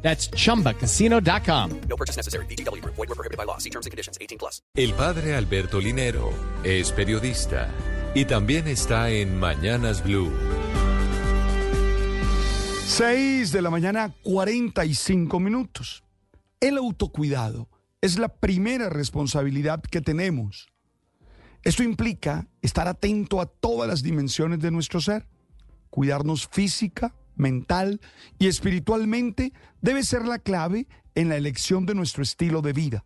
That's chumbacasino.com. No purchase necessary. BGW. Void were prohibited by law. See terms and conditions. 18 plus. El padre Alberto Linero es periodista y también está en Mañanas Blue. 6 de la mañana, 45 minutos. El autocuidado es la primera responsabilidad que tenemos. Esto implica estar atento a todas las dimensiones de nuestro ser. Cuidarnos física, mental y espiritualmente debe ser la clave en la elección de nuestro estilo de vida.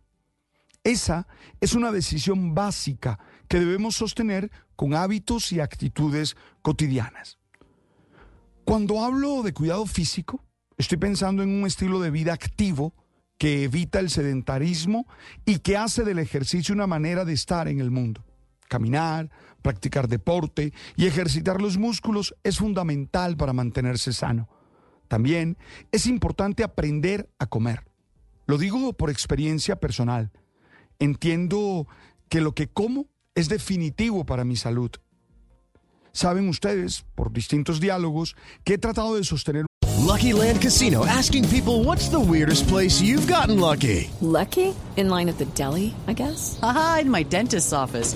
Esa es una decisión básica que debemos sostener con hábitos y actitudes cotidianas. Cuando hablo de cuidado físico, estoy pensando en un estilo de vida activo que evita el sedentarismo y que hace del ejercicio una manera de estar en el mundo. Caminar, practicar deporte y ejercitar los músculos es fundamental para mantenerse sano. También es importante aprender a comer. Lo digo por experiencia personal. Entiendo que lo que como es definitivo para mi salud. Saben ustedes, por distintos diálogos, que he tratado de sostener Lucky Land Casino asking people what's the weirdest place you've gotten lucky? Lucky? In line at the deli, I guess? Aha, in my dentist's office.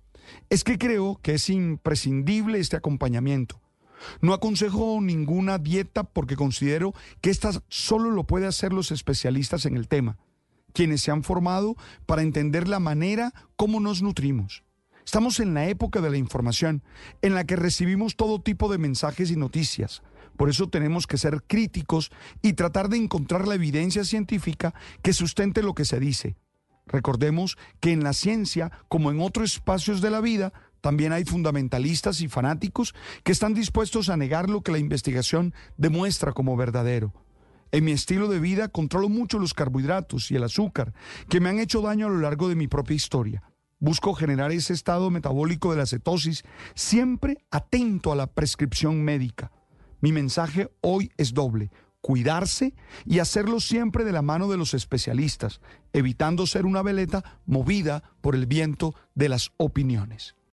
Es que creo que es imprescindible este acompañamiento. No aconsejo ninguna dieta porque considero que esta solo lo pueden hacer los especialistas en el tema, quienes se han formado para entender la manera como nos nutrimos. Estamos en la época de la información, en la que recibimos todo tipo de mensajes y noticias. Por eso tenemos que ser críticos y tratar de encontrar la evidencia científica que sustente lo que se dice. Recordemos que en la ciencia, como en otros espacios de la vida, también hay fundamentalistas y fanáticos que están dispuestos a negar lo que la investigación demuestra como verdadero. En mi estilo de vida controlo mucho los carbohidratos y el azúcar, que me han hecho daño a lo largo de mi propia historia. Busco generar ese estado metabólico de la cetosis, siempre atento a la prescripción médica. Mi mensaje hoy es doble, cuidarse y hacerlo siempre de la mano de los especialistas, evitando ser una veleta movida por el viento de las opiniones.